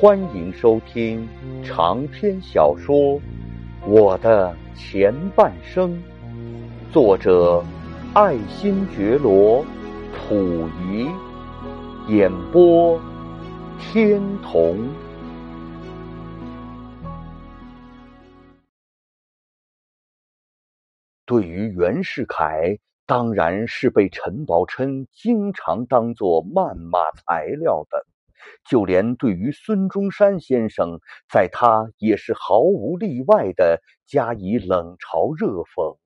欢迎收听长篇小说《我的前半生》，作者爱新觉罗·溥仪，演播天童。对于袁世凯，当然是被陈宝琛经常当作谩骂材料的；就连对于孙中山先生，在他也是毫无例外的加以冷嘲热讽。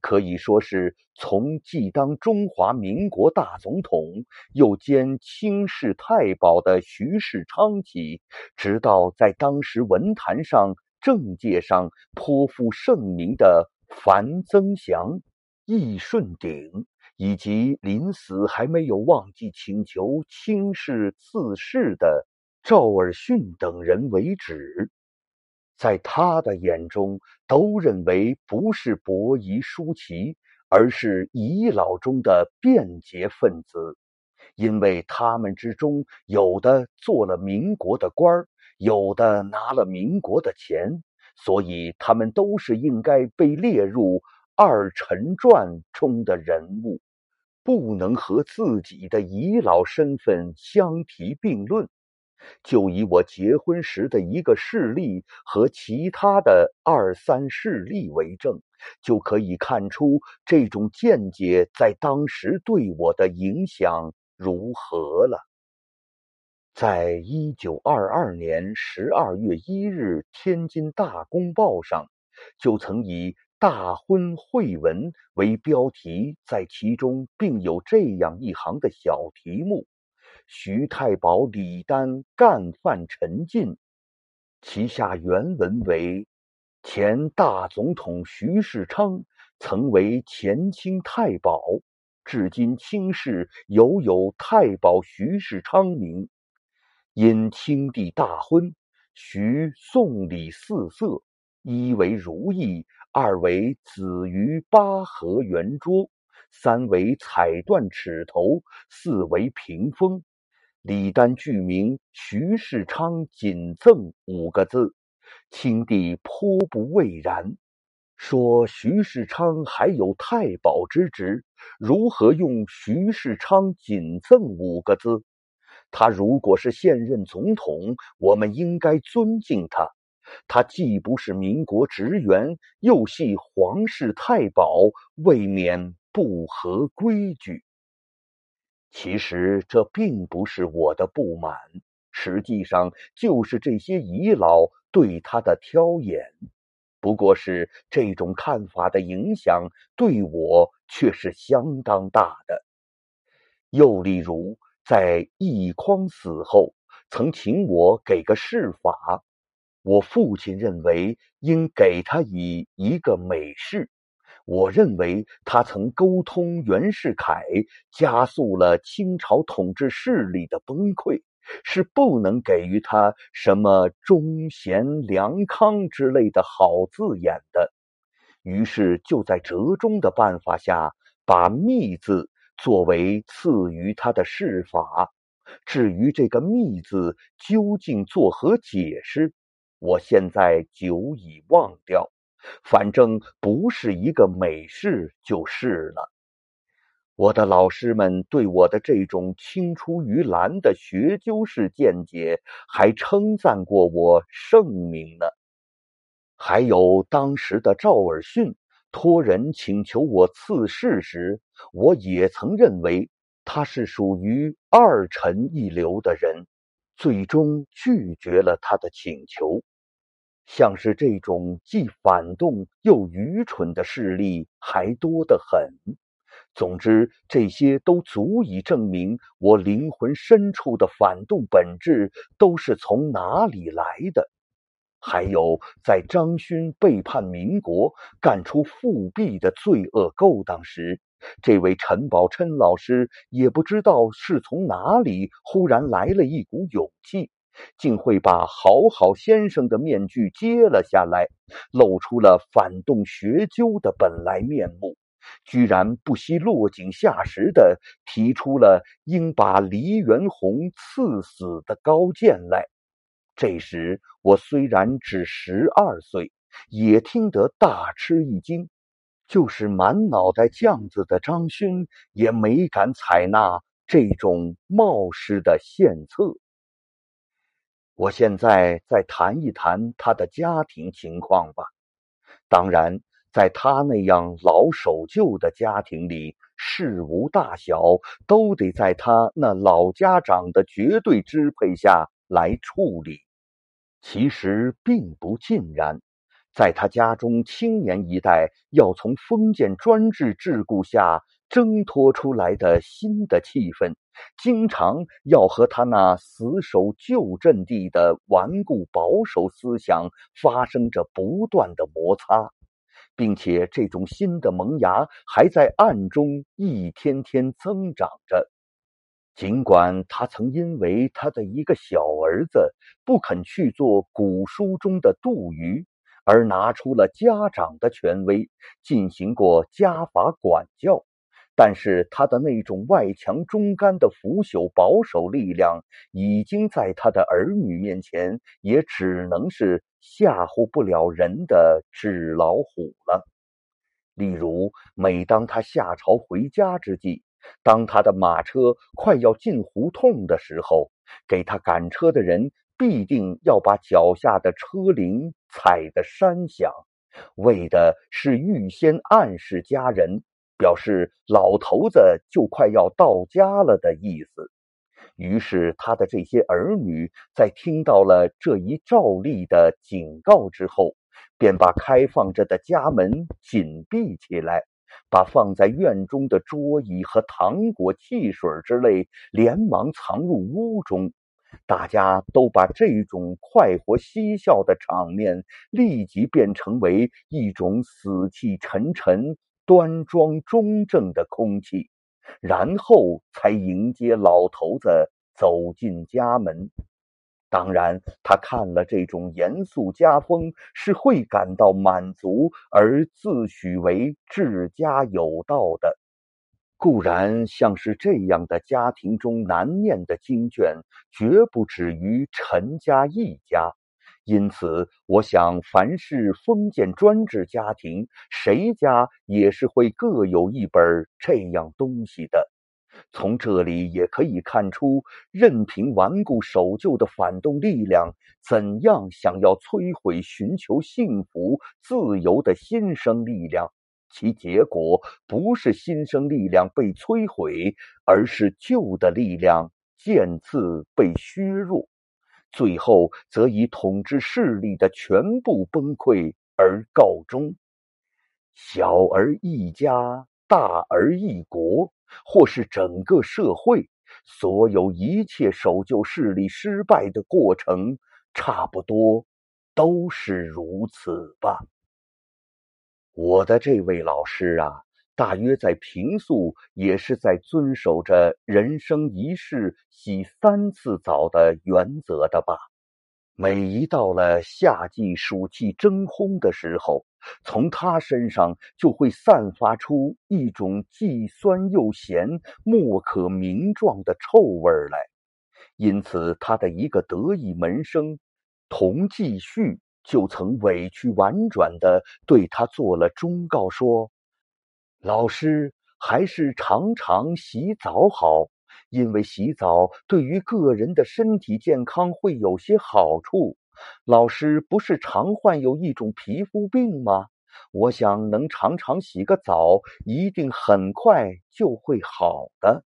可以说是从既当中华民国大总统，又兼清室太保的徐世昌起，直到在当时文坛上、政界上颇负盛名的。樊增祥、易顺鼎，以及临死还没有忘记请求清室赐谥的赵尔巽等人为止，在他的眼中，都认为不是伯夷叔齐，而是遗老中的便捷分子，因为他们之中有的做了民国的官儿，有的拿了民国的钱。所以，他们都是应该被列入二陈传中的人物，不能和自己的遗老身份相提并论。就以我结婚时的一个事例和其他的二三事例为证，就可以看出这种见解在当时对我的影响如何了。在一九二二年十二月一日，《天津大公报》上就曾以“大婚会文”为标题，在其中并有这样一行的小题目：“徐太保李丹干犯陈进。”其下原文为：“前大总统徐世昌曾为前清太保，至今清室犹有太保徐世昌名。”因清帝大婚，徐送礼四色：一为如意，二为紫鱼八合圆桌，三为彩缎尺头，四为屏风。李丹具名徐世昌谨赠五个字，清帝颇不畏然，说徐世昌还有太保之职，如何用徐世昌谨赠五个字？他如果是现任总统，我们应该尊敬他。他既不是民国职员，又系皇室太保，未免不合规矩。其实这并不是我的不满，实际上就是这些遗老对他的挑眼。不过是这种看法的影响，对我却是相当大的。又例如。在奕匡死后，曾请我给个示法。我父亲认为应给他以一个美谥。我认为他曾沟通袁世凯，加速了清朝统治势力的崩溃，是不能给予他什么忠贤良康之类的好字眼的。于是就在折中的办法下，把“密”字。作为赐予他的谥法，至于这个“密”字究竟作何解释，我现在久已忘掉。反正不是一个美事就是了。我的老师们对我的这种青出于蓝的学究式见解，还称赞过我圣明呢。还有当时的赵尔巽。托人请求我赐谥时，我也曾认为他是属于二臣一流的人，最终拒绝了他的请求。像是这种既反动又愚蠢的势力还多得很。总之，这些都足以证明我灵魂深处的反动本质都是从哪里来的。还有，在张勋背叛民国、干出复辟的罪恶勾当时，这位陈宝琛老师也不知道是从哪里忽然来了一股勇气，竟会把好好先生的面具揭了下来，露出了反动学究的本来面目，居然不惜落井下石的提出了应把黎元洪赐死的高见来。这时我虽然只十二岁，也听得大吃一惊。就是满脑袋酱子的张勋，也没敢采纳这种冒失的献策。我现在再谈一谈他的家庭情况吧。当然，在他那样老守旧的家庭里，事无大小都得在他那老家长的绝对支配下来处理。其实并不尽然。在他家中，青年一代要从封建专制桎梏下挣脱出来的新的气氛，经常要和他那死守旧阵地的顽固保守思想发生着不断的摩擦，并且这种新的萌芽还在暗中一天天增长着。尽管他曾因为他的一个小儿子不肯去做古书中的杜鱼。而拿出了家长的权威，进行过家法管教，但是他的那种外强中干的腐朽保守力量，已经在他的儿女面前，也只能是吓唬不了人的纸老虎了。例如，每当他下朝回家之际，当他的马车快要进胡同的时候，给他赶车的人。必定要把脚下的车铃踩得山响，为的是预先暗示家人，表示老头子就快要到家了的意思。于是，他的这些儿女在听到了这一照例的警告之后，便把开放着的家门紧闭起来，把放在院中的桌椅和糖果、汽水之类连忙藏入屋中。大家都把这种快活嬉笑的场面立即变成为一种死气沉沉、端庄中正的空气，然后才迎接老头子走进家门。当然，他看了这种严肃家风，是会感到满足而自诩为治家有道的。固然，像是这样的家庭中难念的经卷，绝不止于陈家一家。因此，我想，凡是封建专制家庭，谁家也是会各有一本这样东西的。从这里也可以看出，任凭顽固守旧的反动力量怎样想要摧毁寻求幸福自由的新生力量。其结果不是新生力量被摧毁，而是旧的力量渐次被削弱，最后则以统治势力的全部崩溃而告终。小而一家，大而一国，或是整个社会，所有一切守旧势力失败的过程，差不多都是如此吧。我的这位老师啊，大约在平素也是在遵守着人生一世洗三次澡的原则的吧。每一到了夏季暑气蒸烘的时候，从他身上就会散发出一种既酸又咸、莫可名状的臭味来。因此，他的一个得意门生童继续。就曾委屈婉转的对他做了忠告，说：“老师还是常常洗澡好，因为洗澡对于个人的身体健康会有些好处。老师不是常患有一种皮肤病吗？我想能常常洗个澡，一定很快就会好的。”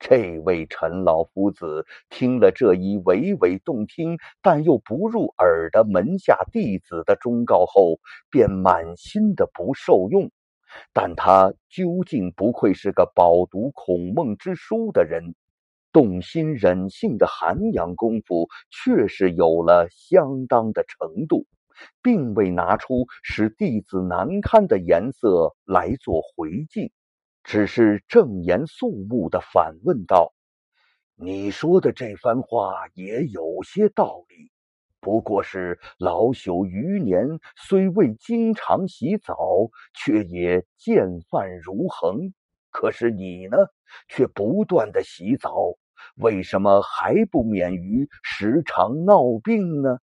这位陈老夫子听了这一娓娓动听但又不入耳的门下弟子的忠告后，便满心的不受用。但他究竟不愧是个饱读孔孟之书的人，动心忍性的涵养功夫确实有了相当的程度，并未拿出使弟子难堪的颜色来做回敬。只是正严肃穆的反问道：“你说的这番话也有些道理，不过是老朽余年，虽未经常洗澡，却也见饭如恒。可是你呢，却不断的洗澡，为什么还不免于时常闹病呢？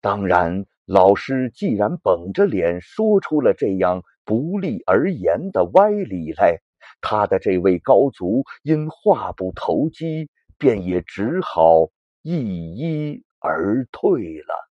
当然，老师既然绷着脸说出了这样不利而言的歪理来，他的这位高足因话不投机，便也只好一一而退了。